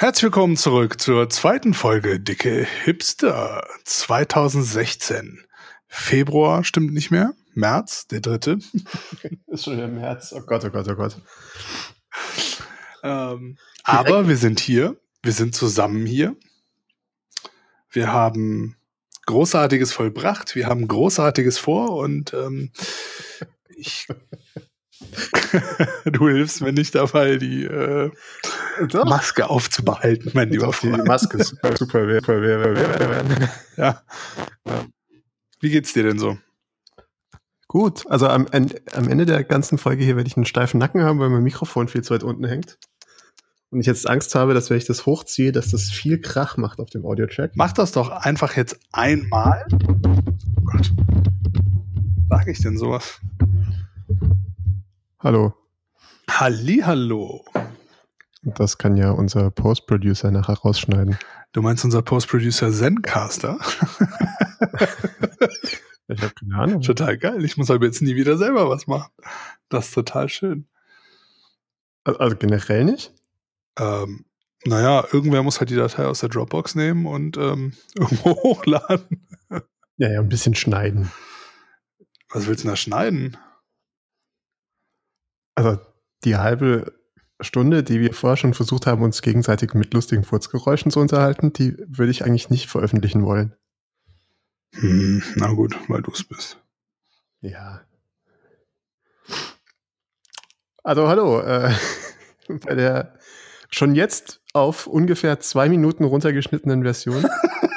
Herzlich willkommen zurück zur zweiten Folge Dicke Hipster 2016. Februar stimmt nicht mehr. März, der dritte. Ist schon im März. Oh Gott, oh Gott, oh Gott. Ähm, aber wir sind hier. Wir sind zusammen hier. Wir haben Großartiges vollbracht. Wir haben Großartiges vor und ähm, ich du hilfst mir nicht dabei, die äh, Maske aufzubehalten, mein lieber Die Maske ist super, super, super, super, Ja. Wie geht's dir denn so? Gut, also am, am Ende der ganzen Folge hier werde ich einen steifen Nacken haben, weil mein Mikrofon viel zu weit unten hängt. Und ich jetzt Angst habe, dass wenn ich das hochziehe, dass das viel Krach macht auf dem Audio-Track. Mach das doch einfach jetzt einmal. Oh Gott. Sag ich denn sowas? Hallo. Hallo. Das kann ja unser Post-Producer nachher rausschneiden. Du meinst unser Post-Producer Zencaster? ich habe keine Ahnung. Total geil. Ich muss aber jetzt nie wieder selber was machen. Das ist total schön. Also generell nicht? Ähm, naja, irgendwer muss halt die Datei aus der Dropbox nehmen und ähm, irgendwo hochladen. Ja, ja, ein bisschen schneiden. Was willst du denn da schneiden? Also die halbe Stunde, die wir vorher schon versucht haben, uns gegenseitig mit lustigen Furzgeräuschen zu unterhalten, die würde ich eigentlich nicht veröffentlichen wollen. Hm, na gut, weil du es bist. Ja. Also hallo, äh, bei der schon jetzt auf ungefähr zwei Minuten runtergeschnittenen Version.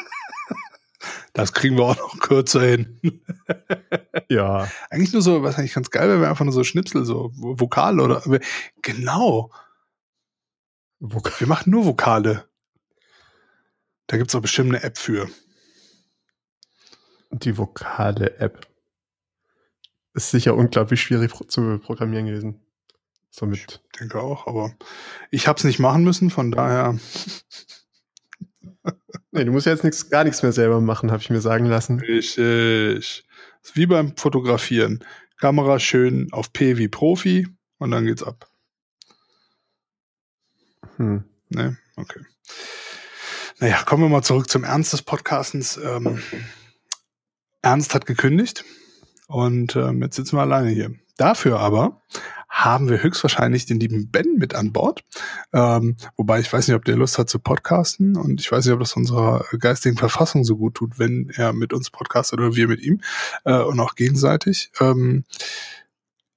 Das kriegen wir auch noch kürzer hin. ja. Eigentlich nur so, was eigentlich ganz geil wäre, einfach nur so Schnipsel, so Vokale oder. Genau. Vokal. Wir machen nur Vokale. Da gibt es auch bestimmt eine App für. Die Vokale-App. Ist sicher unglaublich schwierig zu programmieren gewesen. Somit. Ich denke auch, aber ich habe es nicht machen müssen, von daher. nee, du musst ja jetzt nix, gar nichts mehr selber machen, habe ich mir sagen lassen. Richtig. Ist wie beim Fotografieren. Kamera schön auf P wie Profi und dann geht's ab. Hm. Ne, okay. Naja, kommen wir mal zurück zum Ernst des Podcastens. Ähm, Ernst hat gekündigt und ähm, jetzt sitzen wir alleine hier. Dafür aber haben wir höchstwahrscheinlich den lieben Ben mit an Bord. Ähm, wobei ich weiß nicht, ob der Lust hat zu podcasten und ich weiß nicht, ob das unserer geistigen Verfassung so gut tut, wenn er mit uns podcastet oder wir mit ihm äh, und auch gegenseitig. Ähm,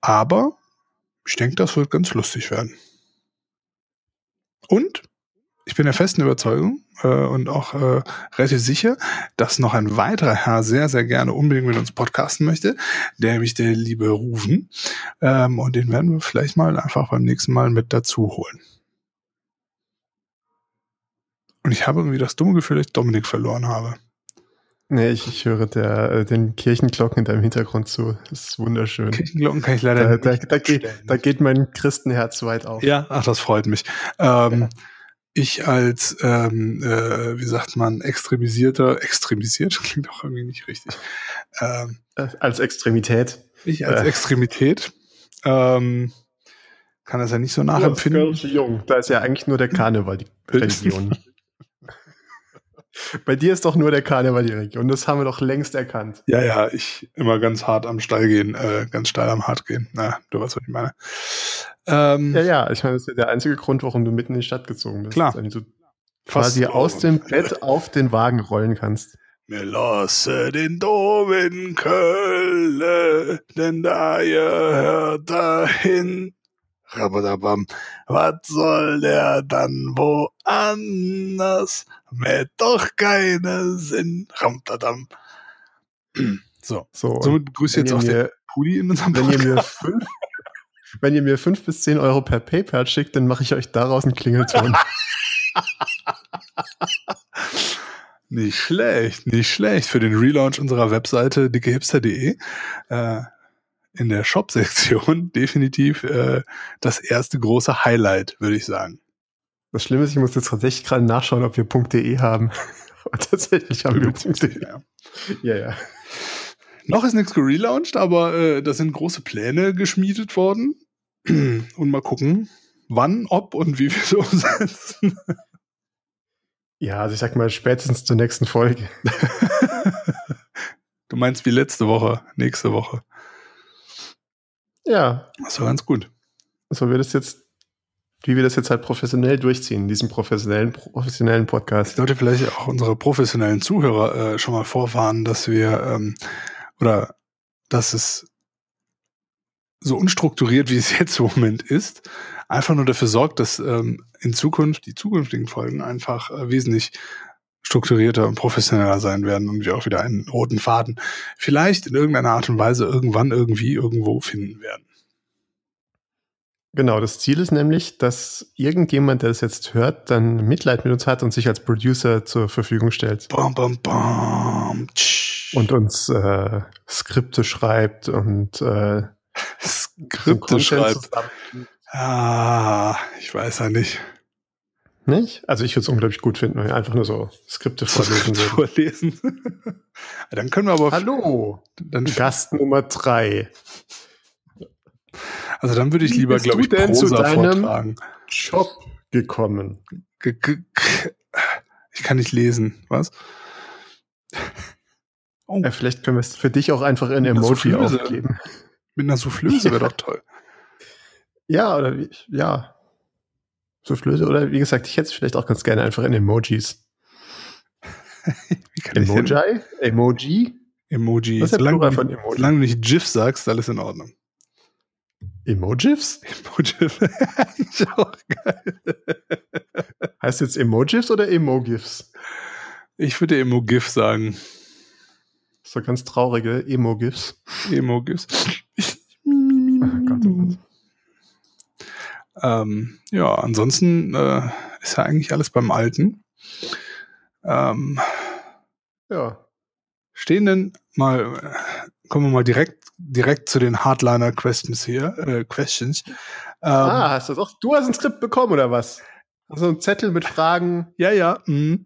aber ich denke, das wird ganz lustig werden. Und ich bin der festen Überzeugung äh, und auch äh, relativ sicher, dass noch ein weiterer Herr sehr, sehr gerne unbedingt mit uns podcasten möchte, der nämlich der liebe Rufen. Ähm, und den werden wir vielleicht mal einfach beim nächsten Mal mit dazu holen. Und ich habe irgendwie das dumme Gefühl, dass ich Dominik verloren habe. Nee, ich, ich höre der, äh, den Kirchenglocken in deinem Hintergrund zu. Das ist wunderschön. Kirchenglocken kann ich leider da, nicht. Da, da, geht, da geht mein Christenherz weit auf. Ja, ach, das freut mich. Ähm, ja ich als, ähm, äh, wie sagt man, extremisierter, extremisiert, klingt auch irgendwie nicht richtig. Ähm, äh, als Extremität. Ich als äh. Extremität. Ähm, kann das ja nicht so nachempfinden. Ja, jung. Da ist ja eigentlich nur der Karneval die Religion. Bei dir ist doch nur der Karneval die Religion. Das haben wir doch längst erkannt. Ja, ja, ich immer ganz hart am Stall gehen, äh, ganz steil am Hart gehen. Na, du weißt, was ich meine. Ähm, ja, ja, ich meine, das ist ja der einzige Grund, warum du mitten in die Stadt gezogen bist. Klar. Damit du quasi aus dem Bett auf den Wagen rollen kannst. Mir lasse den Dom in Köln, denn da ihr hört dahin. Rabadabam. Was soll der dann woanders? Mit doch keinen Sinn. Ramtadam. So, so somit grüße jetzt auch der Pudi in unserem wenn Podcast. Ihr mir fünf, wenn ihr mir fünf bis zehn Euro per PayPal schickt, dann mache ich euch daraus einen Klingelton. nicht schlecht, nicht schlecht. Für den Relaunch unserer Webseite dickehipster.de äh, in der Shop-Sektion definitiv äh, das erste große Highlight, würde ich sagen. Das Schlimme ist, ich muss jetzt tatsächlich gerade nachschauen, ob wir .de haben. Aber tatsächlich haben wir .de. Ja. ja, ja. Noch ist nichts gelauncht, aber äh, da sind große Pläne geschmiedet worden. und mal gucken, wann, ob und wie wir es umsetzen. Ja, also ich sag mal spätestens zur nächsten Folge. du meinst wie letzte Woche, nächste Woche. Ja. Das war ganz gut. So wird es jetzt wie wir das jetzt halt professionell durchziehen, in diesem professionellen, professionellen Podcast. Ich sollte vielleicht auch unsere professionellen Zuhörer äh, schon mal vorwarnen, dass wir ähm, oder dass es so unstrukturiert, wie es jetzt im Moment ist, einfach nur dafür sorgt, dass ähm, in Zukunft die zukünftigen Folgen einfach äh, wesentlich strukturierter und professioneller sein werden und wir auch wieder einen roten Faden vielleicht in irgendeiner Art und Weise irgendwann irgendwie irgendwo finden werden. Genau, das Ziel ist nämlich, dass irgendjemand, der das jetzt hört, dann Mitleid mit uns hat und sich als Producer zur Verfügung stellt. Bam, bam, bam. Und uns äh, Skripte schreibt und äh, Skripte schreibt. Ah, ich weiß ja nicht. Nicht? Also ich würde es unglaublich gut finden, wenn wir einfach nur so Skripte vorlesen würden. vorlesen. dann können wir aber. Hallo! Dann Gast Nummer drei. Also dann würde ich lieber, glaube ich, denn Prosa zu deinem vortragen. Job gekommen. Ich kann nicht lesen. Was? Oh. Ja, vielleicht können wir es für dich auch einfach in Emoji aufgeben. Mit einer Soufflöse wäre doch toll. Ja, oder wie, ja. Soufflöse, oder wie gesagt, ich hätte es vielleicht auch ganz gerne einfach in Emojis. Emoji? Emoji? Emoji. Was ist solange, von Emoji? solange du nicht GIF sagst, alles in Ordnung. Emojis? Emojis. ist auch geil. Heißt jetzt Emojis oder Emogifs? Ich würde Emogif sagen. So ganz traurige Emogifs. Emogifs. oh Gott, oh Gott. Ähm, ja, ansonsten äh, ist ja eigentlich alles beim Alten. Ähm, ja. Stehen denn mal, kommen wir mal direkt direkt zu den Hardliner-Questions hier, äh, Questions. Ähm, ah, hast du doch, du hast ein Skript bekommen oder was? Also ein Zettel mit Fragen. Ja, ja. Mh.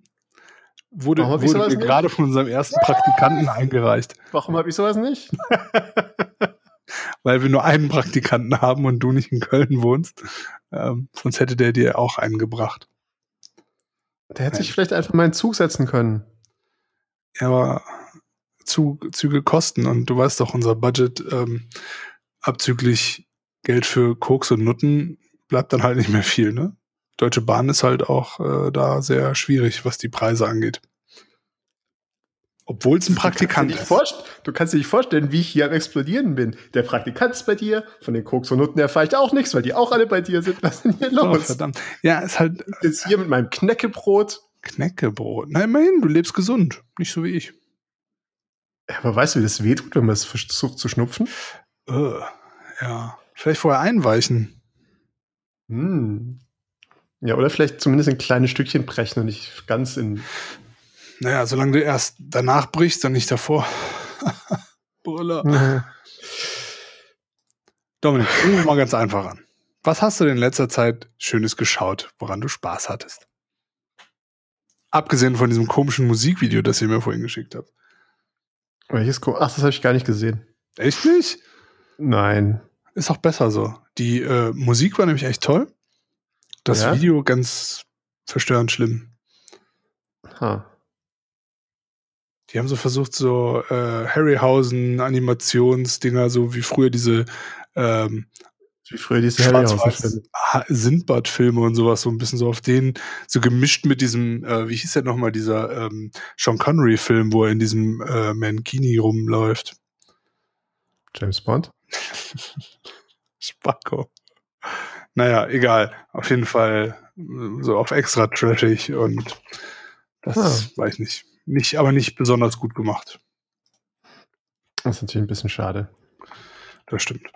Wurde, wurde gerade von unserem ersten Praktikanten eingereicht. Warum habe ich sowas nicht? Weil wir nur einen Praktikanten haben und du nicht in Köln wohnst. Ähm, sonst hätte der dir auch einen gebracht. Der hätte sich vielleicht einfach mal in Zug setzen können. Ja, aber Zug, Züge kosten und du weißt doch, unser Budget ähm, abzüglich Geld für Koks und Nutten bleibt dann halt nicht mehr viel, ne? Deutsche Bahn ist halt auch äh, da sehr schwierig, was die Preise angeht. Obwohl es ein Praktikant ist. Du kannst dir nicht vorstellen, wie ich hier am Explodieren bin. Der Praktikant ist bei dir, von den Koks und Nutten erfahre ich auch nichts, weil die auch alle bei dir sind. Was ist denn hier oh, los? Oh, verdammt. Ja, ist halt. Jetzt hier mit meinem Knäckebrot. Knäckebrot. Na, immerhin, du lebst gesund. Nicht so wie ich. Aber weißt du, wie das wehtut, wenn man es versucht zu schnupfen? Uh, ja. Vielleicht vorher einweichen. Hm. Ja, oder vielleicht zumindest ein kleines Stückchen brechen und nicht ganz in. Naja, solange du erst danach brichst und nicht davor. Brüller. Dominik, fangen wir mal ganz einfach an. Was hast du denn in letzter Zeit Schönes geschaut, woran du Spaß hattest? Abgesehen von diesem komischen Musikvideo, das ihr mir vorhin geschickt habt. Welches Ach, das habe ich gar nicht gesehen. Echt nicht? Nein. Ist auch besser so. Die äh, Musik war nämlich echt toll. Das ja? Video ganz verstörend schlimm. Ha. Die haben so versucht, so äh, Harryhausen Animationsdinger, so wie früher diese ähm, wie früher diese Sindbad-Filme und sowas, so ein bisschen so auf den, so gemischt mit diesem, äh, wie hieß der nochmal, dieser ähm, Sean Connery-Film, wo er in diesem äh, Mankini rumläuft. James Bond? Spacko. Naja, egal. Auf jeden Fall so auf extra trashig und das ah. weiß ich nicht. Nicht, aber nicht besonders gut gemacht. Das ist natürlich ein bisschen schade. Das stimmt.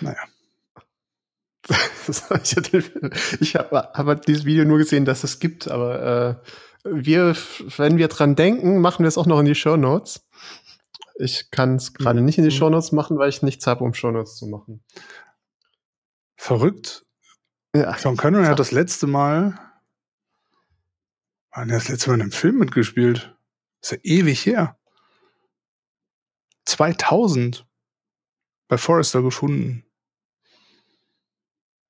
Naja. ich habe hab dieses Video nur gesehen, dass es gibt, aber äh, wir, wenn wir dran denken, machen wir es auch noch in die Show Notes. Ich kann es gerade nicht in die mhm. Show Notes machen, weil ich nichts habe, um Show Notes zu machen. Verrückt. Ja. Sean Connery hat das letzte Mal, wann er das letzte Mal in einem Film mitgespielt? ist ja ewig her. 2000 bei Forrester gefunden.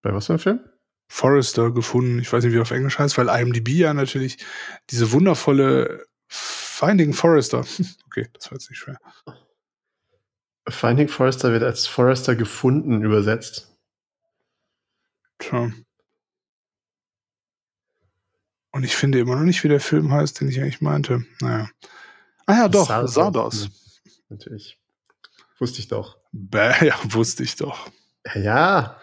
Bei was für einem Film? Forrester gefunden. Ich weiß nicht, wie er auf Englisch heißt, weil IMDb ja natürlich diese wundervolle Finding Forrester. Okay, das war jetzt nicht schwer. Finding Forrester wird als Forrester gefunden übersetzt. Tja. Und ich finde immer noch nicht, wie der Film heißt, den ich eigentlich meinte. Naja. Ah ja, doch, Sardos. Sardos. Natürlich. Wusste ich doch. Bäh, ja, wusste ich doch. Ja,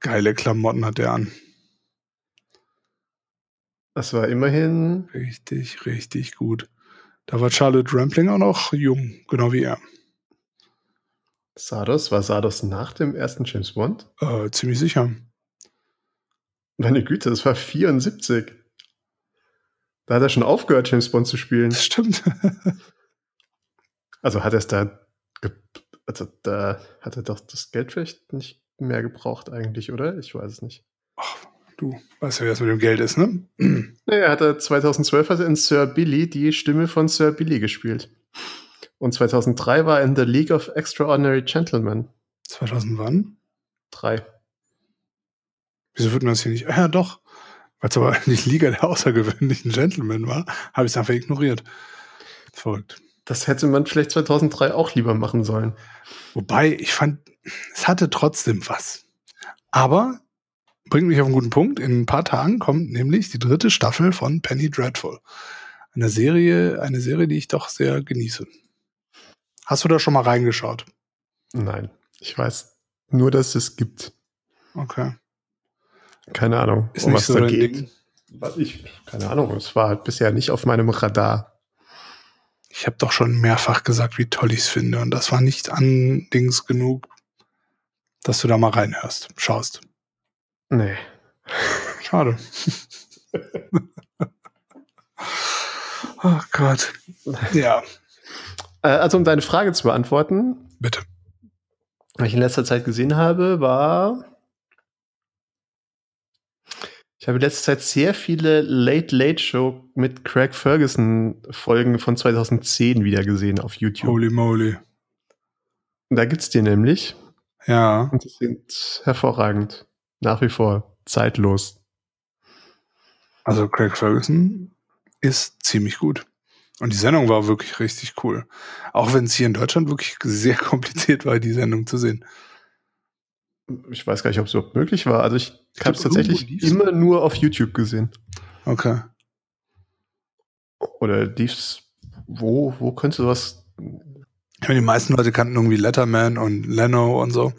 Geile Klamotten hat er an. das war immerhin. Richtig, richtig gut. Da war Charlotte Rampling auch noch jung, genau wie er. Sardos, war Sardos nach dem ersten James Bond? Äh, ziemlich sicher. Meine Güte, das war 74. Da hat er schon aufgehört, James Bond zu spielen. Das stimmt. Also hat er es da, also da hat er doch das Geld vielleicht nicht mehr gebraucht eigentlich, oder? Ich weiß es nicht. Ach, du weißt ja, wie das mit dem Geld ist, ne? Nee, er hatte 2012 hat er in Sir Billy die Stimme von Sir Billy gespielt. Und 2003 war er in The League of Extraordinary Gentlemen 2000 wann? 3. Wieso wird man das hier nicht? Ah, ja, doch. Weil es aber nicht Liga der außergewöhnlichen Gentlemen war, habe ich es einfach ignoriert. Verrückt. Das hätte man vielleicht 2003 auch lieber machen sollen. Wobei, ich fand, es hatte trotzdem was. Aber bringt mich auf einen guten Punkt. In ein paar Tagen kommt nämlich die dritte Staffel von Penny Dreadful. Eine Serie, eine Serie, die ich doch sehr genieße. Hast du da schon mal reingeschaut? Nein, ich weiß nur, dass es gibt. Okay. Keine Ahnung, Ist um nicht was so da dein geht. Ding. Was ich, keine Ahnung, es war halt bisher nicht auf meinem Radar. Ich habe doch schon mehrfach gesagt, wie toll ich es finde. Und das war nicht an Dings genug, dass du da mal reinhörst, schaust. Nee. Schade. oh Gott. Ja, Also um deine Frage zu beantworten, bitte. was ich in letzter Zeit gesehen habe, war. Ich habe in letzter Zeit sehr viele Late Late Show mit Craig Ferguson Folgen von 2010 wieder gesehen auf YouTube. Holy moly. Da gibt's die nämlich. Ja. Und die sind hervorragend. Nach wie vor zeitlos. Also Craig Ferguson ist ziemlich gut. Und die Sendung war wirklich richtig cool. Auch wenn es hier in Deutschland wirklich sehr kompliziert war, die Sendung zu sehen. Ich weiß gar nicht, ob es überhaupt möglich war. Also ich habe es tatsächlich immer nur auf YouTube gesehen. Okay. Oder lief's, wo, wo könnte sowas Ich meine, die meisten Leute kannten irgendwie Letterman und Leno und so.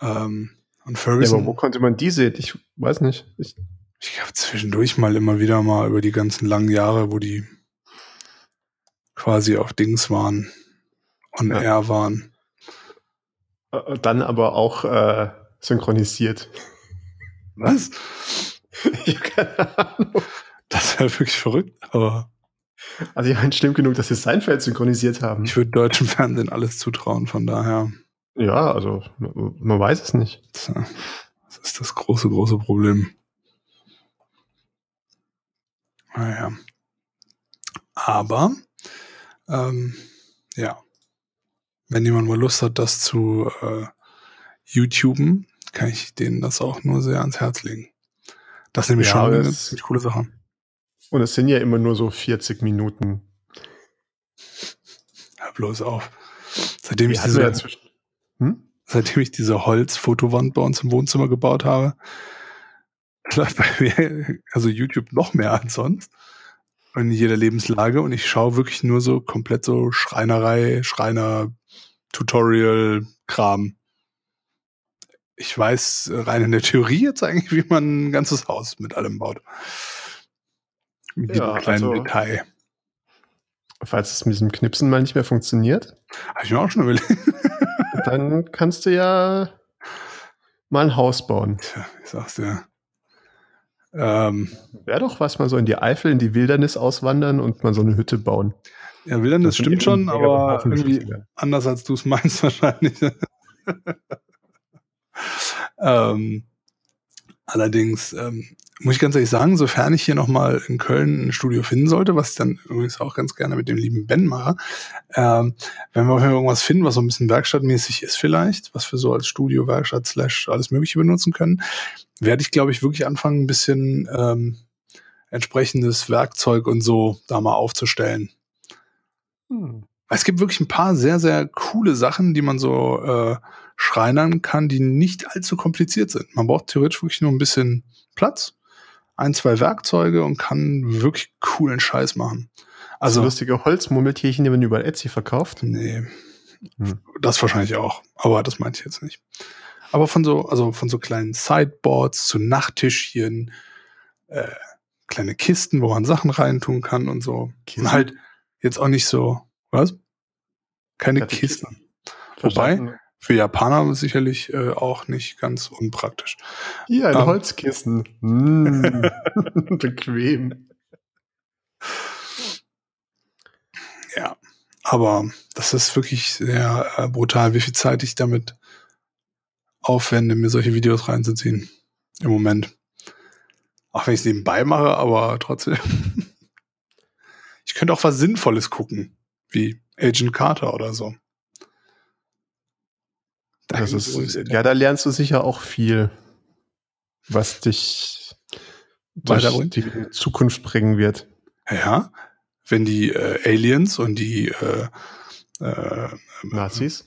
Ähm, und Ja, Ferguson. aber wo konnte man die sehen? Ich weiß nicht. Ich, Ich habe zwischendurch mal immer wieder mal über die ganzen langen Jahre, wo die quasi auf Dings waren, on Ja. air waren. äh, dann aber auch äh, synchronisiert. Was? ich habe keine Ahnung. Das wäre wirklich verrückt, aber Also ich meine, stimmt genug, dass sie Seinfeld synchronisiert haben. ich würde deutschem Fernsehen alles zutrauen, von daher. ja, also man weiß es nicht. Das, das ist das große, große Problem. Naja. Aber, ähm, ja. Wenn jemand mal Lust hat, das zu äh, YouTuben, kann ich denen das auch nur sehr ans Herz legen. Das ist nämlich Ja, schon eine ziemlich coole Sache. Und es sind ja immer nur so 40 Minuten. Hör bloß auf. Seitdem ich ja diese, zwischen- hm? seitdem ich diese Holzfotowand bei uns im Wohnzimmer gebaut habe, läuft bei mir also YouTube noch mehr als sonst. In jeder Lebenslage und ich schaue wirklich nur so komplett so Schreinerei, Schreiner, Tutorial, Kram. Ich weiß rein in der Theorie jetzt eigentlich, wie man ein ganzes Haus mit allem baut. Mit jedem Ja, kleinen also- Detail. Falls es mit diesem Knipsen mal nicht mehr funktioniert, Habe ich mir auch schon überlegt. dann kannst du ja mal ein Haus bauen. Tja, ich sag's dir. Ähm, Wäre doch was, mal so in die Eifel, in die Wildernis auswandern und mal so eine Hütte bauen. ja, Wilderness sind stimmt schon, aber irgendwie anders als du es meinst wahrscheinlich. ähm, allerdings, ähm, muss ich ganz ehrlich sagen, sofern ich hier nochmal in Köln ein Studio finden sollte, was ich dann übrigens auch ganz gerne mit dem lieben Ben mache, ähm, wenn wir irgendwas finden, was so ein bisschen werkstattmäßig ist vielleicht, was wir so als Studio, Werkstatt, Slash alles Mögliche benutzen können, werde ich, glaube ich, wirklich anfangen, ein bisschen ähm, entsprechendes Werkzeug und so da mal aufzustellen. Hm. Es gibt wirklich ein paar sehr, sehr coole Sachen, die man so äh, schreinern kann, die nicht allzu kompliziert sind. Man braucht theoretisch wirklich nur ein bisschen Platz, ein, zwei Werkzeuge und kann wirklich coolen Scheiß machen. Also lustige Holzmummeltierchen, die man über Etsy verkauft? Nee. Hm. Das wahrscheinlich auch, aber das meinte ich jetzt nicht. Aber von so, also von so kleinen Sideboards zu Nachttischchen, äh, kleine Kisten, wo man Sachen reintun kann und so. Kisten? Und halt jetzt auch nicht so, was? Keine Kisten. Wobei, für Japaner sicherlich äh, auch nicht ganz unpraktisch. Hier, ein ähm, Holzkissen. Mm, bequem. Ja, aber das ist wirklich sehr äh, brutal, wie viel Zeit ich damit aufwende, mir solche Videos reinzuziehen. Im Moment. Auch wenn ich es nebenbei mache, aber trotzdem. ich könnte auch was Sinnvolles gucken, wie Agent Carter oder so. Das ist, ja, da lernst du sicher auch viel, was dich durch die Zukunft bringen wird. Ja, wenn die äh, Aliens und die äh, äh, Nazis?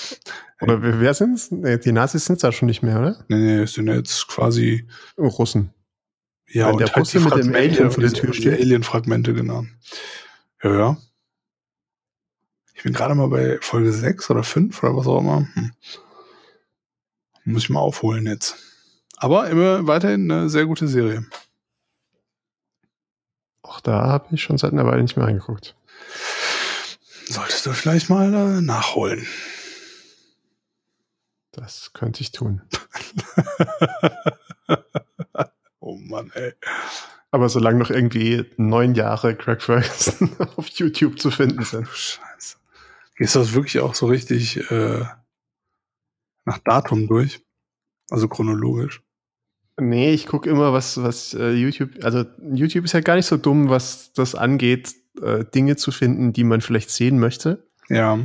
Oder wer, sind's? Die Nazis sind da schon nicht mehr, oder? Nee, nee, es sind jetzt quasi oh, Russen. Ja, Weil und der halt Russe mit dem Alien vor der Tür steht. Alien-Fragmente, genau. Ja, ja. Ich bin gerade mal bei Folge 6 oder 5 oder was auch immer. Hm. Muss ich mal aufholen jetzt. Aber immer weiterhin eine sehr gute Serie. Auch da habe ich schon seit einer Weile nicht mehr reingeguckt. Solltest du vielleicht mal äh, nachholen. Das könnte ich tun. oh Mann, ey. Aber solange noch irgendwie neun Jahre Craig Ferguson auf YouTube zu finden sind. Du das wirklich auch so richtig äh, nach Datum durch? Also chronologisch? Nee, ich gucke immer, was, was äh, YouTube, also YouTube ist ja gar nicht so dumm, was das angeht, äh, Dinge zu finden, die man vielleicht sehen möchte. Ja.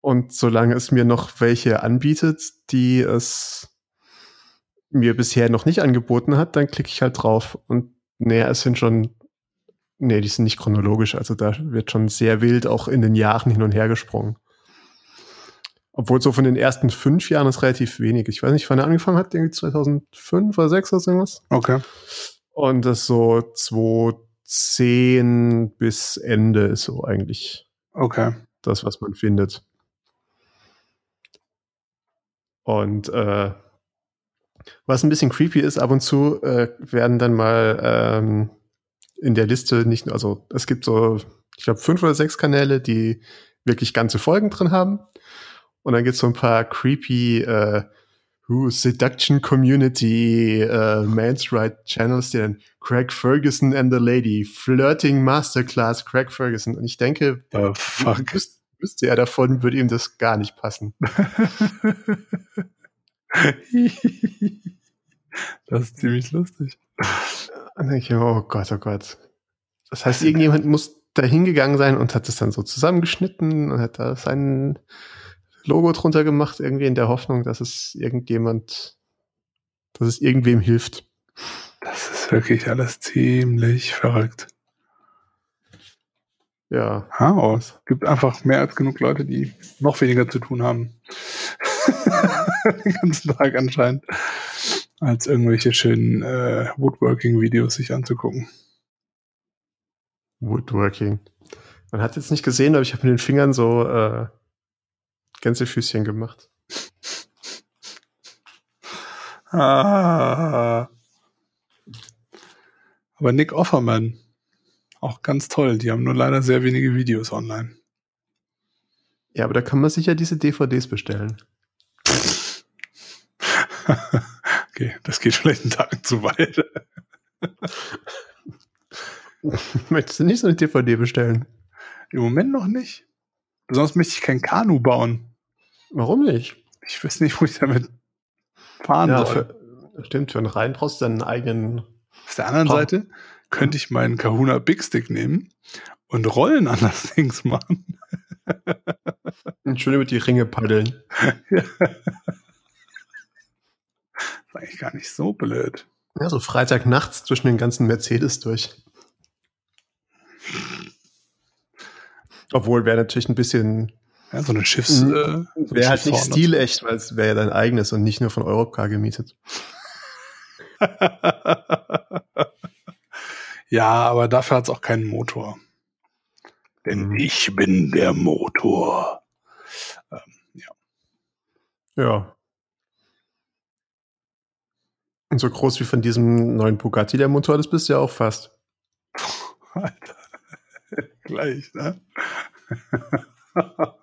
Und solange es mir noch welche anbietet, die es mir bisher noch nicht angeboten hat, dann klicke ich halt drauf. Und naja, es sind schon Nee, die sind nicht chronologisch. Also da wird schon sehr wild auch in den Jahren hin und her gesprungen. Obwohl so von den ersten fünf Jahren ist relativ wenig. Ich weiß nicht, wann er angefangen hat, irgendwie 2005 oder 2006 oder so irgendwas. Okay. Und das so 2010 bis Ende ist so eigentlich okay. das, was man findet. Und äh, was ein bisschen creepy ist, ab und zu äh, werden dann mal ähm, in der Liste nicht nur, also es gibt so, ich glaube, fünf oder sechs Kanäle, die wirklich ganze Folgen drin haben. Und dann gibt es so ein paar creepy äh, uh, Seduction Community uh, Man's Right Channels, die dann Craig Ferguson and the Lady, Flirting Masterclass Craig Ferguson. Und ich denke, oh, fuck. Wüs wüsste er davon, würde ihm das gar nicht passen. das ist ziemlich lustig. Und denke ich, oh Gott, oh Gott. Das heißt, irgendjemand muss da hingegangen sein und hat es dann so zusammengeschnitten und hat da sein Logo drunter gemacht, irgendwie in der Hoffnung, dass es irgendjemand, dass es irgendwem hilft. Das ist wirklich alles ziemlich verrückt. Ja. Ha, oh, es gibt einfach mehr als genug Leute, die noch weniger zu tun haben. Den ganzen Tag anscheinend als irgendwelche schönen äh, Woodworking-Videos sich anzugucken. Woodworking. Man hat jetzt nicht gesehen, aber ich habe mit den Fingern so äh, Gänsefüßchen gemacht. ah. Aber Nick Offerman, auch ganz toll. Die haben nur leider sehr wenige Videos online. Ja, aber da kann man sich ja diese DVDs bestellen. Okay, das geht vielleicht einen Tag zu weit. Möchtest du nicht so eine DVD bestellen? Im Moment noch nicht. Sonst möchte ich kein Kanu bauen. Warum nicht? Ich weiß nicht, wo ich damit fahren ja, soll. Für, Stimmt, für einen rein brauchst du dann einen eigenen. Auf der anderen Komm. Seite könnte ich meinen Kahuna Big Stick nehmen und Rollen an das Ding machen. Und schön über die Ringe paddeln. Das ist eigentlich gar nicht so blöd. Ja, so Freitagnachts zwischen den ganzen Mercedes durch. Obwohl wäre natürlich ein bisschen, Ja, so eine Schiffs. Äh, so wäre halt nicht stilecht, weil es wäre ja dein eigenes und nicht nur von Europcar gemietet. ja, aber dafür hat es auch keinen Motor. Denn Mhm. ich bin der Motor. Ja. Und so groß wie von diesem neuen Bugatti der Motor, das bist du ja auch fast. Alter. Gleich, ne?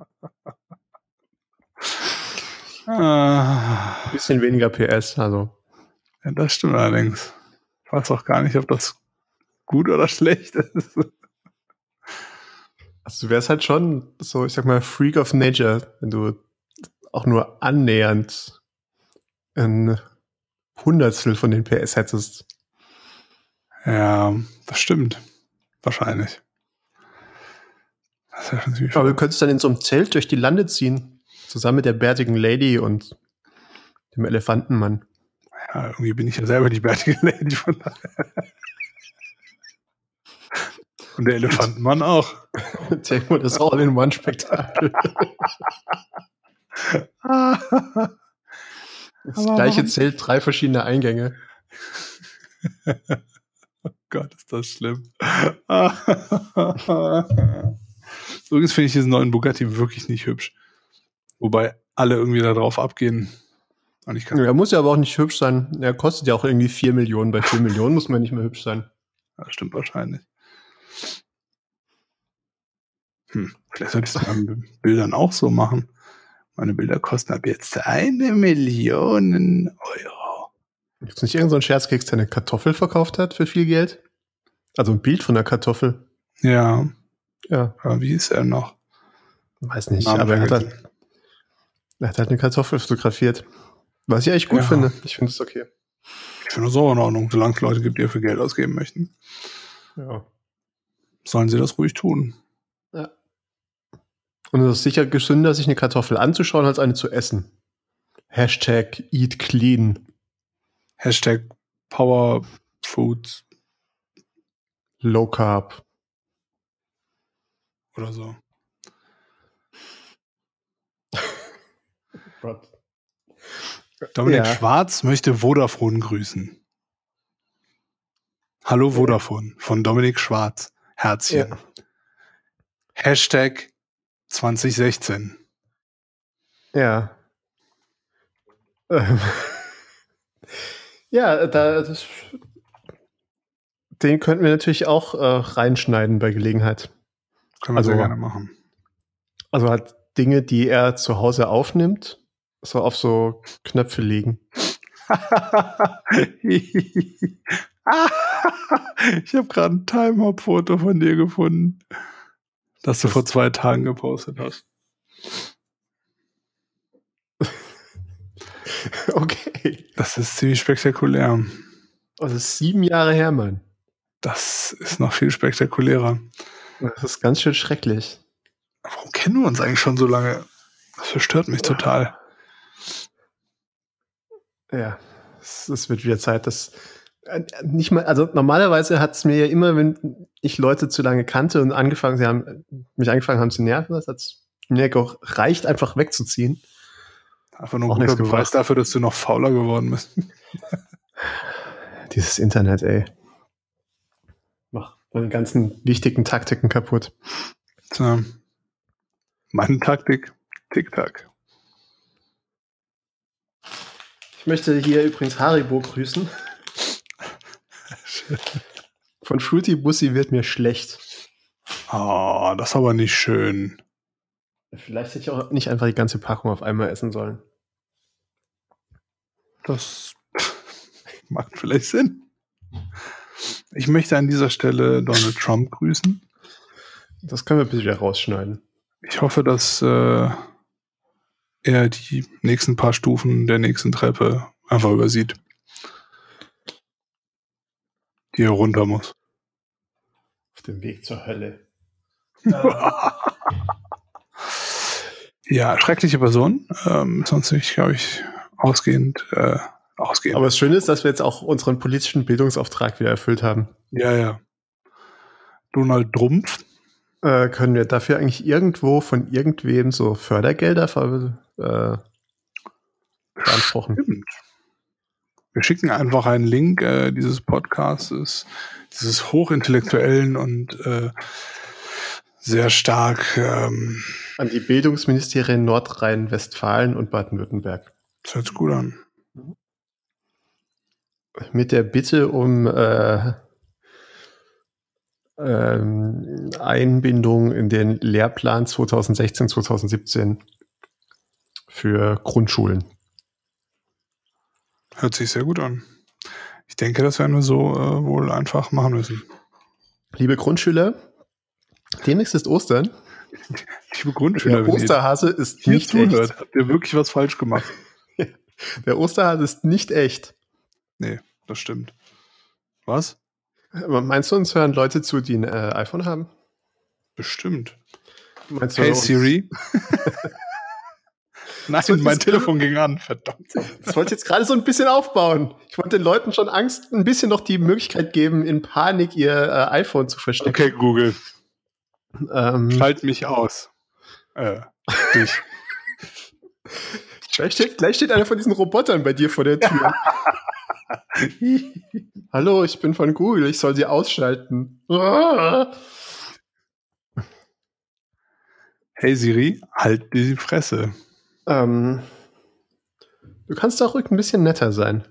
ah, Ein bisschen weniger PS, also. ja, das stimmt allerdings. Ich weiß auch gar nicht, ob das gut oder schlecht ist. Also du wärst halt schon so, ich sag mal, Freak of Nature, wenn du auch nur annähernd ein Hundertstel von den PS hättest. Ja, das stimmt. Wahrscheinlich. Das ja schon ziemlich Aber du könntest dann in so einem Zelt durch die Lande ziehen, zusammen mit der bärtigen Lady und dem Elefantenmann. Ja, irgendwie bin ich ja selber die bärtige Lady von daher. Und der Elefantenmann auch. Timo, das All-in-One-Spektakel. Das Aber gleiche warum- Zelt, drei verschiedene Eingänge. Gott, ist das schlimm. Übrigens finde ich diesen neuen Bugatti wirklich nicht hübsch. Wobei alle irgendwie da drauf abgehen. Und ich kann, Er muss ja aber auch nicht hübsch sein. Er kostet ja auch irgendwie 4 Millionen. Bei 4 Millionen muss man nicht mehr hübsch sein. das stimmt wahrscheinlich. Hm, vielleicht sollte ich es mit Bildern auch so machen. Meine Bilder kosten ab jetzt eine Million Euro. Gibt es nicht irgendeinen so Scherzkeks, der eine Kartoffel verkauft hat für viel Geld? Also ein Bild von einer Kartoffel. Ja, Ja, aber wie ist er noch? weiß nicht. Namen aber er hat, halt, er hat halt eine Kartoffel fotografiert. Was ich eigentlich gut Ja. finde. Ich finde es okay. Ich finde das auch in Ordnung, solange es Leute gibt, die dafür Geld ausgeben möchten. Ja. Sollen sie das ruhig tun. Und es ist sicher gesünder, sich eine Kartoffel anzuschauen, als eine zu essen. Hashtag Eat Clean. Hashtag Power Food Low Carb. oder so. Dominik Ja. Schwarz möchte Vodafone grüßen. Hallo Vodafone von Dominik Schwarz. Herzchen. Ja. Hashtag 2016. Ja. Ähm. Ja, da, das, den könnten wir natürlich auch äh, reinschneiden bei Gelegenheit. Können wir Also- sehr gerne machen. Also halt Dinge, die er zu Hause aufnimmt, so auf so Knöpfe legen. ich habe gerade ein Time-Hop-Foto von dir gefunden, das du vor zwei Tagen gepostet hast. Okay. Das ist ziemlich spektakulär. Das ist sieben Jahre her, Mann. Das ist noch viel spektakulärer. Das ist ganz schön schrecklich. Warum kennen wir uns eigentlich schon so lange? Das verstört mich total. Ja, es, es wird wieder Zeit, dass nicht mal, also normalerweise hat es mir ja immer, wenn ich Leute zu lange kannte und angefangen, sie haben mich angefangen haben zu nerven, das hat mir gereicht, einfach wegzuziehen. Einfach nur Auch ein guter nichts Beweis dafür, dass du noch fauler geworden bist. Dieses Internet, ey. Macht meine ganzen wichtigen Taktiken kaputt. Tja. Meine Taktik, Tick-Tack. Ich möchte hier übrigens Haribo grüßen. Von Fruity Bussi wird mir schlecht. Oh, das ist aber nicht schön. Vielleicht hätte ich auch nicht einfach die ganze Packung auf einmal essen sollen. Das macht vielleicht Sinn. Ich möchte an dieser Stelle Donald Trump grüßen. Das können wir bitte wieder rausschneiden. Ich hoffe, dass äh, er die nächsten paar Stufen der nächsten Treppe einfach übersieht. Die er runter muss. Auf dem Weg zur Hölle. Ja, schreckliche Person. Ähm, sonst nicht, glaube ich, ausgehend, äh, ausgehend. Aber das Schöne ist, dass wir jetzt auch unseren politischen Bildungsauftrag wieder erfüllt haben. ja, ja. Donald Trumpf. Äh, können wir dafür eigentlich irgendwo von irgendwem so Fördergelder ver äh, beanspruchen? Stimmt. Wir schicken einfach einen Link äh, dieses Podcasts, dieses hochintellektuellen und äh, sehr stark, ähm, An die Bildungsministerien Nordrhein-Westfalen und Baden-Württemberg. das hört sich gut an. Mit der Bitte um äh, ähm, Einbindung in den Lehrplan 2016-2017 für Grundschulen. Hört sich sehr gut an. Ich denke, das werden wir so äh, wohl einfach machen müssen. Liebe Grundschüler, demnächst ist Ostern. Liebe Grundschüler, Der Osterhase ist hier nicht zuhört, echt. habt ihr wirklich was falsch gemacht. Der Osterhase ist nicht echt. Nee, das stimmt. Was? Aber Meinst du, uns hören Leute zu, die ein äh, iPhone haben? Bestimmt. Meinst du Hey Siri. Nein, mein Telefon ging an. Verdammt. Das wollte ich jetzt gerade so ein bisschen aufbauen. Ich wollte den Leuten schon Angst, ein bisschen noch die Möglichkeit geben, in Panik ihr äh, iPhone zu verstecken. Okay, Google, Ähm, schalt mich aus. Äh, dich. gleich, steht, gleich steht einer von diesen Robotern bei dir vor der Tür. Hallo, ich bin von Google, ich soll sie ausschalten. Hey Siri, halt die Fresse. Ähm, du kannst auch ruhig ein bisschen netter sein.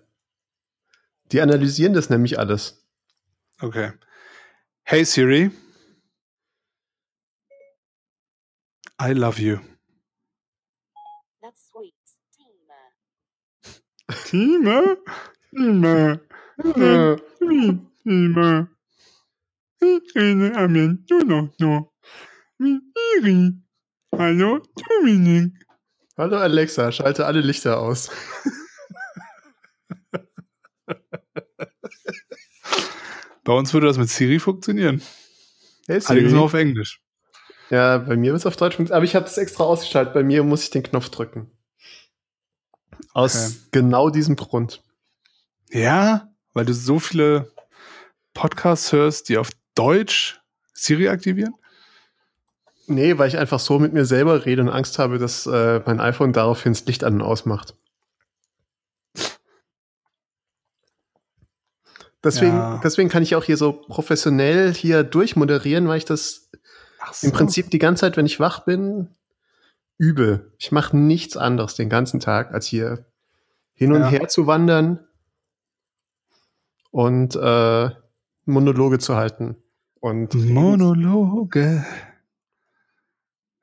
Die analysieren das nämlich alles. Okay. Hey Siri. I love you. That's sweet. Tima? Tima? Tima? Ich rede Amen, du noch nur. Mit Siri. Hallo, Dominik. Hallo Alexa, schalte alle Lichter aus. Bei uns würde das mit Siri funktionieren. Hey Allerdings nur auf Englisch. Ja, bei mir wird es auf Deutsch funktionieren. Aber ich habe das extra ausgeschaltet. Bei mir muss ich den Knopf drücken. Aus Okay. genau diesem Grund. Ja, weil du so viele Podcasts hörst, die auf Deutsch Siri aktivieren? Nee, weil ich einfach so mit mir selber rede und Angst habe, dass äh, mein iPhone daraufhin das Licht an und ausmacht. Deswegen, Ja. deswegen kann ich auch hier so professionell hier durchmoderieren, weil ich das Ach im Prinzip die ganze Zeit, wenn ich wach bin, übe. Ich mache nichts anderes den ganzen Tag, als hier hin und Ja. her zu wandern und äh, Monologe zu halten. Und Monologe.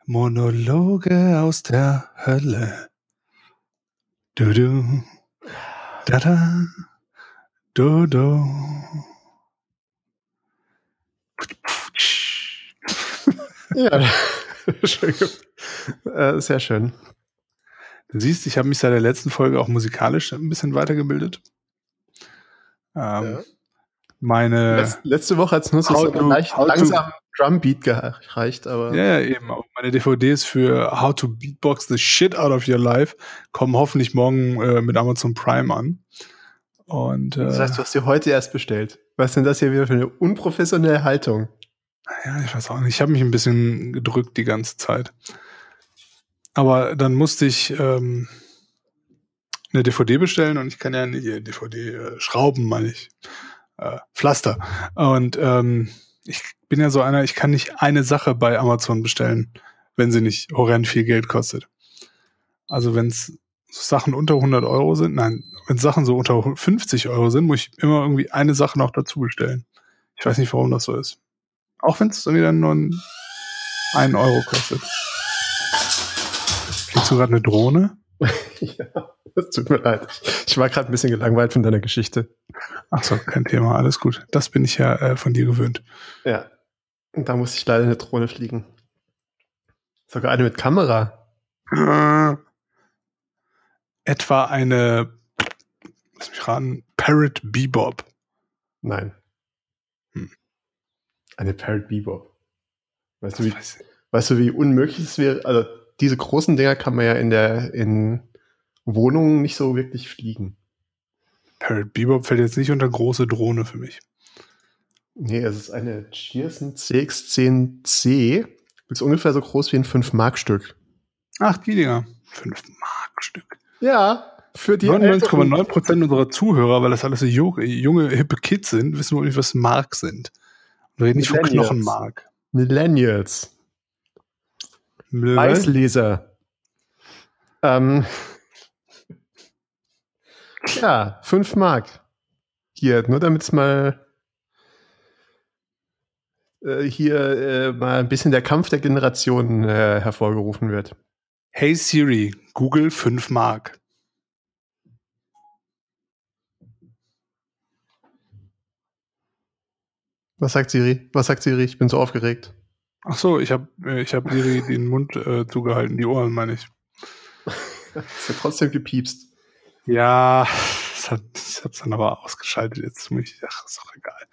Monologe aus der Hölle. Du du. Da da. Du du. ja, schön. Äh, sehr schön. Du siehst, ich habe mich seit der letzten Folge auch musikalisch ein bisschen weitergebildet. Ähm, Ja. Meine, Letz, letzte Woche hat es nur so, so leicht langsamen Drumbeat gereicht, aber ja, ja, eben, auch meine DVDs für How to Beatbox the Shit Out of Your Life kommen hoffentlich morgen äh, mit Amazon Prime an. Und äh, das heißt, du hast dir heute erst bestellt. Was ist denn das hier wieder für eine unprofessionelle Haltung? Ja, ich weiß auch nicht. Ich habe mich ein bisschen gedrückt die ganze Zeit. Aber dann musste ich ähm, eine DVD bestellen und ich kann ja nicht äh, DVD äh, schrauben, meine ich. Äh, Pflaster. Und ähm, ich bin ja so einer, ich kann nicht eine Sache bei Amazon bestellen, wenn sie nicht horrend viel Geld kostet. Also wenn es Sachen unter 100 Euro sind, nein, wenn Sachen so unter 50 Euro sind, muss ich immer irgendwie eine Sache noch dazu bestellen. Ich weiß nicht, warum das so ist. Auch wenn es dann nur ein- einen Euro kostet. Kriegst du gerade eine Drohne? ja, das tut mir leid. Ich war gerade ein bisschen gelangweilt von deiner Geschichte. Ach so, kein Thema, alles gut. Das bin ich ja äh, von dir gewöhnt. Ja. Da musste ich leider eine Drohne fliegen. Sogar eine mit Kamera. Äh, etwa eine, lass mich raten, Parrot Bebop. Nein. Eine Parrot Bebop. Weißt du, wie, Weiß weißt du, wie unmöglich es wäre? Also, diese großen Dinger kann man ja in der, in Wohnungen nicht so wirklich fliegen. Parrot Bebop fällt jetzt nicht unter große Drohne für mich. Nee, es ist eine Cheerson CX10C. Ist ungefähr so groß wie ein 5-Mark-Stück. Ach, die Dinger. Fünf Mark Stück. Ja, für die 99,9 Prozent unserer Zuhörer, weil das alles so junge, junge, hippe Kids sind, wissen wohl nicht, was Mark sind. Wir reden nicht von. Knochenmark. Millennials. Eisleser. Ähm, ja, 5 Mark. Hier, nur damit es mal äh, hier äh, mal ein bisschen der Kampf der Generationen äh, hervorgerufen wird. Hey Siri, Google 5 Mark. Was sagt Siri? Was sagt Siri? Ich bin so aufgeregt. Ach so, ich habe ich hab Siri den Mund äh, zugehalten, die Ohren meine ich. Es wird trotzdem gepiepst. Ja, ich habe es dann aber ausgeschaltet jetzt mich. Ach, ist doch egal.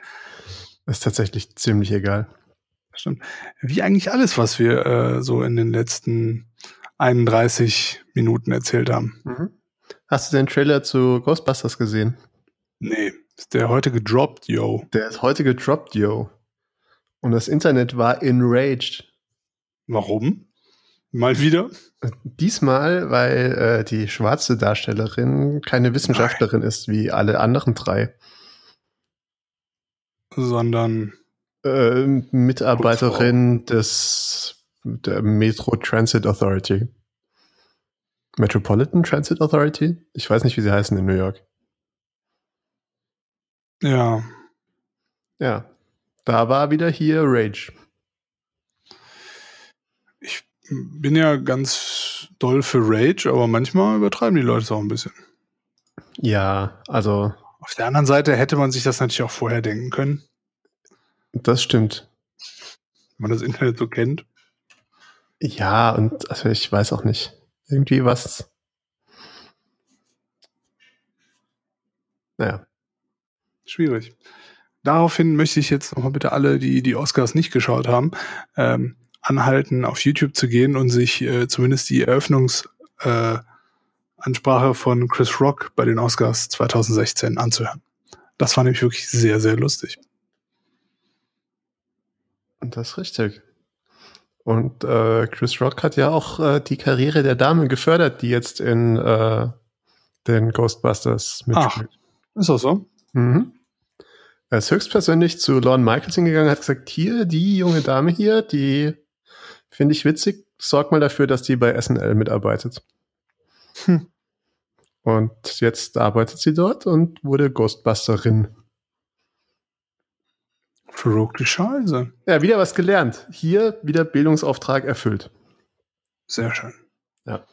Ist tatsächlich ziemlich egal. Stimmt. Wie eigentlich alles, was wir äh, so in den letzten 31 Minuten erzählt haben. Mhm. Hast du den Trailer zu Ghostbusters gesehen? Nee, ist der heute gedroppt, yo. Der ist heute gedroppt, yo. Und das Internet war enraged. Warum? Mal wieder? Diesmal, weil äh, die schwarze Darstellerin keine Wissenschaftlerin ist wie alle anderen drei. Sondern Äh, Mitarbeiterin des der Metro Transit Authority. Metropolitan Transit Authority? Ich weiß nicht, wie sie heißen in New York. ja, Ja. Da war wieder hier Rage. ich bin ja ganz doll für Rage, aber manchmal übertreiben die Leute es auch ein bisschen. Ja, also Auf der anderen Seite hätte man sich das natürlich auch vorher denken können, das stimmt. wenn man das Internet so kennt. Ja, und also ich weiß auch nicht. Irgendwie was. Naja. Schwierig. Daraufhin möchte ich jetzt nochmal bitte alle, die die Oscars nicht geschaut haben, ähm, anhalten, auf YouTube zu gehen und sich äh, zumindest die Eröffnungsansprache äh, Ansprache von Chris Rock bei den Oscars 2016 anzuhören. Das war nämlich wirklich sehr, sehr lustig. Und das ist richtig. Und äh, Chris Rock hat ja auch äh, die Karriere der Dame gefördert, die jetzt in äh, den Ghostbusters mitspielt. Ist das so? Mhm. Er ist höchstpersönlich zu Lorne Michaels hingegangen, hat gesagt, hier, die junge Dame hier, die finde ich witzig, sorg mal dafür, dass die bei SNL mitarbeitet. Hm. Und jetzt arbeitet sie dort und wurde Ghostbusterin. Verrückte Scheiße. Ja, wieder was gelernt. Hier wieder Bildungsauftrag erfüllt. Sehr schön. Ja.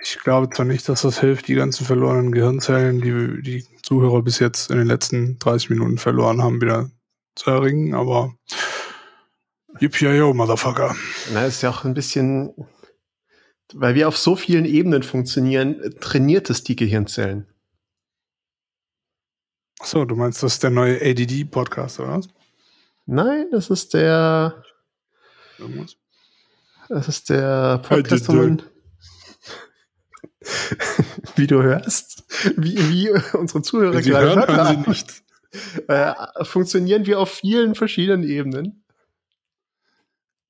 Ich glaube zwar nicht, dass das hilft, die ganzen verlorenen Gehirnzellen, die die Zuhörer bis jetzt in den letzten 30 Minuten verloren haben, wieder zu erringen, aber Yippie-yo, Motherfucker. Na, ist ja auch ein bisschen, weil wir auf so vielen Ebenen funktionieren, trainiert es die Gehirnzellen. Achso, du meinst, das ist der neue ADD-Podcast, oder was? Nein, das ist der, Irgendwas? das ist der Podcast, wo ADD. man, wie du hörst, wie, wie unsere Zuhörer Wenn gerade hören, hören Sie nicht. Äh, funktionieren wir auf vielen verschiedenen Ebenen.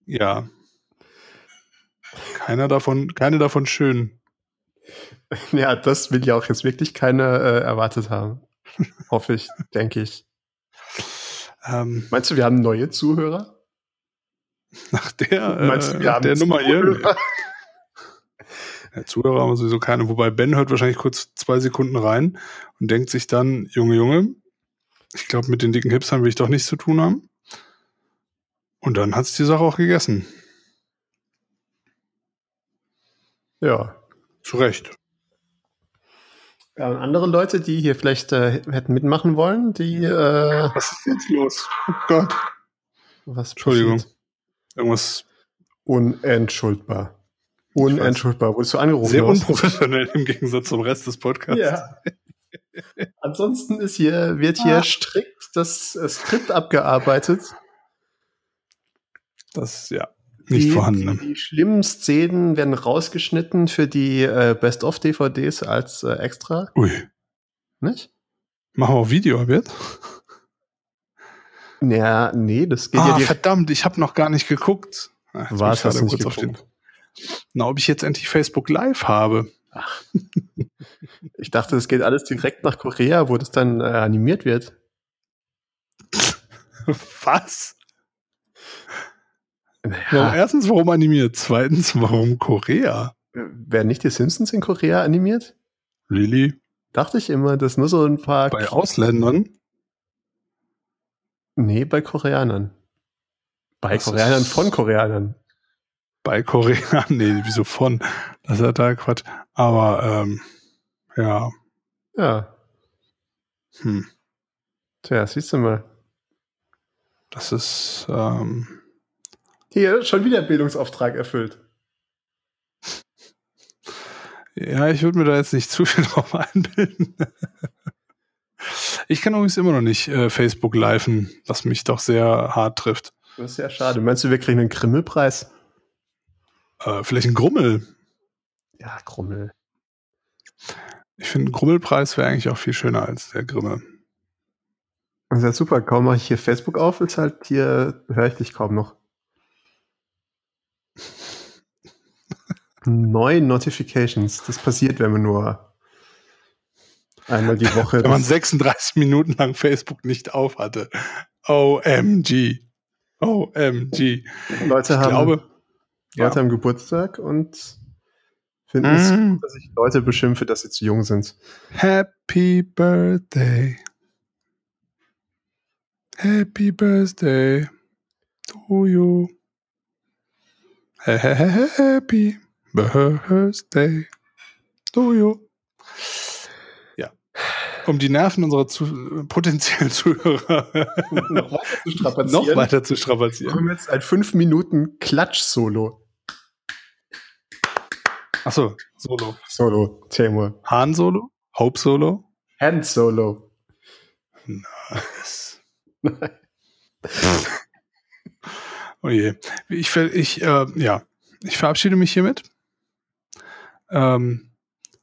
Ja. Keiner davon, keine davon schön. Ja, das will ja auch jetzt wirklich keiner äh, erwartet haben. Hoffe ich, denke ich. Ähm, Meinst du, wir haben neue Zuhörer? nach der, Meinst du, äh, wir nach haben der Nummer hier. Zuhörer? Ja, Zuhörer haben wir sowieso keine. Wobei Ben hört wahrscheinlich kurz zwei Sekunden rein und denkt sich dann, Junge, Junge, ich glaube, mit den dicken Hipstern will ich doch nichts zu tun haben. Und dann hat's die Sache auch gegessen. Ja. Zu Recht. Ja, und andere Leute, die hier vielleicht äh, hätten mitmachen wollen, die äh, Was ist jetzt los? Oh Gott. was Entschuldigung. passiert? Irgendwas Unentschuldbar. Unentschuldbar. Wurdest du angerufen? sehr hast? unprofessionell im Gegensatz zum Rest des Podcasts. Ja. Ansonsten ist hier, wird hier Ah. strikt das Skript abgearbeitet. Das, ja, nicht die, vorhanden. ne? Die, die schlimmen Szenen werden rausgeschnitten für die äh, Best-of-DVDs als äh, extra, Ui. nicht? Machen wir auch Video ab jetzt? Ja, nee, das geht ah, ja verdammt, ich habe noch gar nicht geguckt. Bin Was hast du nicht kurz auf den- geguckt? Na, ob ich jetzt endlich Facebook Live habe. Ich dachte, es geht alles direkt nach Korea, wo das dann äh, animiert wird. Was? Naja, erstens, warum animiert? Zweitens, warum Korea? werden nicht die Simpsons in Korea animiert? Lilly? Dachte ich immer, das nur so ein paar. Bei Ausländern? nee, bei Koreanern. Bei Das Koreanern von Koreanern. Bei Korea? Nee, wieso von? Das ist ja da Quatsch. Aber, ähm, ja, Ja, hm, tja, siehst du mal. das ist, ähm, Hier, schon wieder Bildungsauftrag erfüllt. ja, ich würde mir da jetzt nicht zu viel drauf einbilden. Ich kann übrigens immer noch nicht äh, Facebook liven, was mich doch sehr hart trifft. Das ist ja schade. Meinst du, wir kriegen einen Krimmelpreis? Äh, vielleicht ein Grummel. Ja, Krummel. Ich finde, ein Grummelpreis wäre eigentlich auch viel schöner als der Grimme. Das ist ja super. Kaum mache ich hier Facebook auf, ist halt hier, höre ich dich kaum noch. Neun Notifications. Das passiert, wenn man nur einmal die Woche. Wenn man das- 36 Minuten lang Facebook nicht auf hatte. OMG. OMG. Leute Ich haben, glaube, Leute ja. haben Geburtstag und finden es Mhm. gut, dass ich Leute beschimpfe, dass sie zu jung sind. Happy Birthday. Happy Birthday to you. Ha- ha- ha- Happy Birthday to you. Ja. Um die Nerven unserer zu, potenziellen Zuhörer noch weiter zu strapazieren. noch weiter zu Wir strapazieren. haben jetzt ein 5 Minuten Klatsch-Solo. Achso, Solo. Solo, Timur. Han Solo? Hope Solo? Hand-Solo. Nice. oh je. Ich, ich, äh, ja, ich verabschiede mich hiermit. Ähm,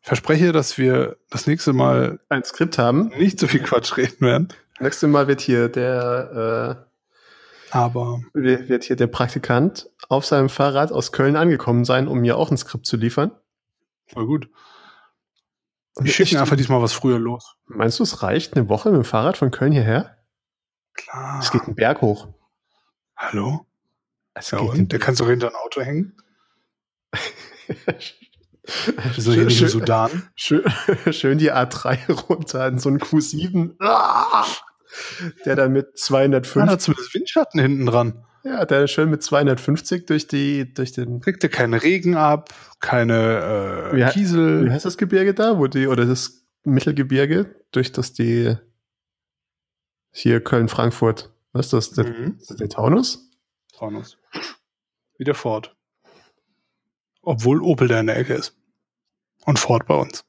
verspreche, dass wir das nächste Mal Ein Skript haben. nicht so viel Quatsch reden werden. Nächstes Mal wird hier der, Aber äh, wird hier der Praktikant auf seinem Fahrrad aus Köln angekommen sein, um mir auch ein Skript zu liefern. voll gut. Und Ich schicke einfach diesmal was früher los. Meinst du, es reicht eine Woche mit dem Fahrrad von Köln hierher? Klar. Es geht einen Berg hoch. Hallo? Es Ja, geht und? Der kannst du hinter ein Auto hängen? Hier schön, schön, Sudan? schön, schön die A3 runter in so einen Q7. Ah! Der dann mit Ja, 205, da zumindest Windschatten hinten dran. ja, der schön mit 250 durch die, durch den, Kriegt ihr keinen Regen ab, keine Wie äh, he- Kiesel. wie heißt das Gebirge da, wo die, oder das Mittelgebirge, durch das die, hier Köln-Frankfurt, was ist das, der, Mhm. ist das der Taunus? Taunus. Wieder Ford. Obwohl Opel da in der Ecke ist. Und Ford bei uns.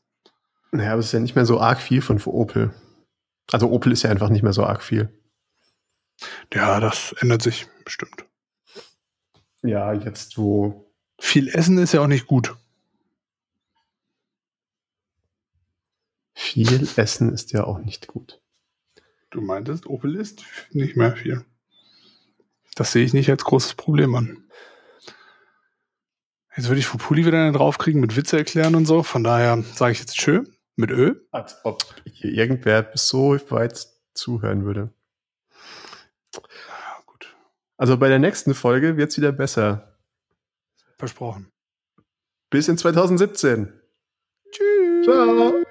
Naja, aber es ist ja nicht mehr so arg viel von Opel. Also Opel ist ja einfach nicht mehr so arg viel. Ja, das ändert sich bestimmt. Ja, jetzt wo Viel Essen ist ja auch nicht gut. viel Essen ist ja auch nicht gut. Du meintest, Opel ist nicht mehr viel. Das sehe ich nicht als großes Problem an. Jetzt würde ich von Puli wieder einen draufkriegen mit Witze erklären und so. Von daher sage ich jetzt Tschö mit Ö. Als ob hier irgendwer so weit zuhören würde. Ja, gut. Also bei der nächsten Folge wird es wieder besser. Versprochen. Bis in 2017. Tschüss. Ciao.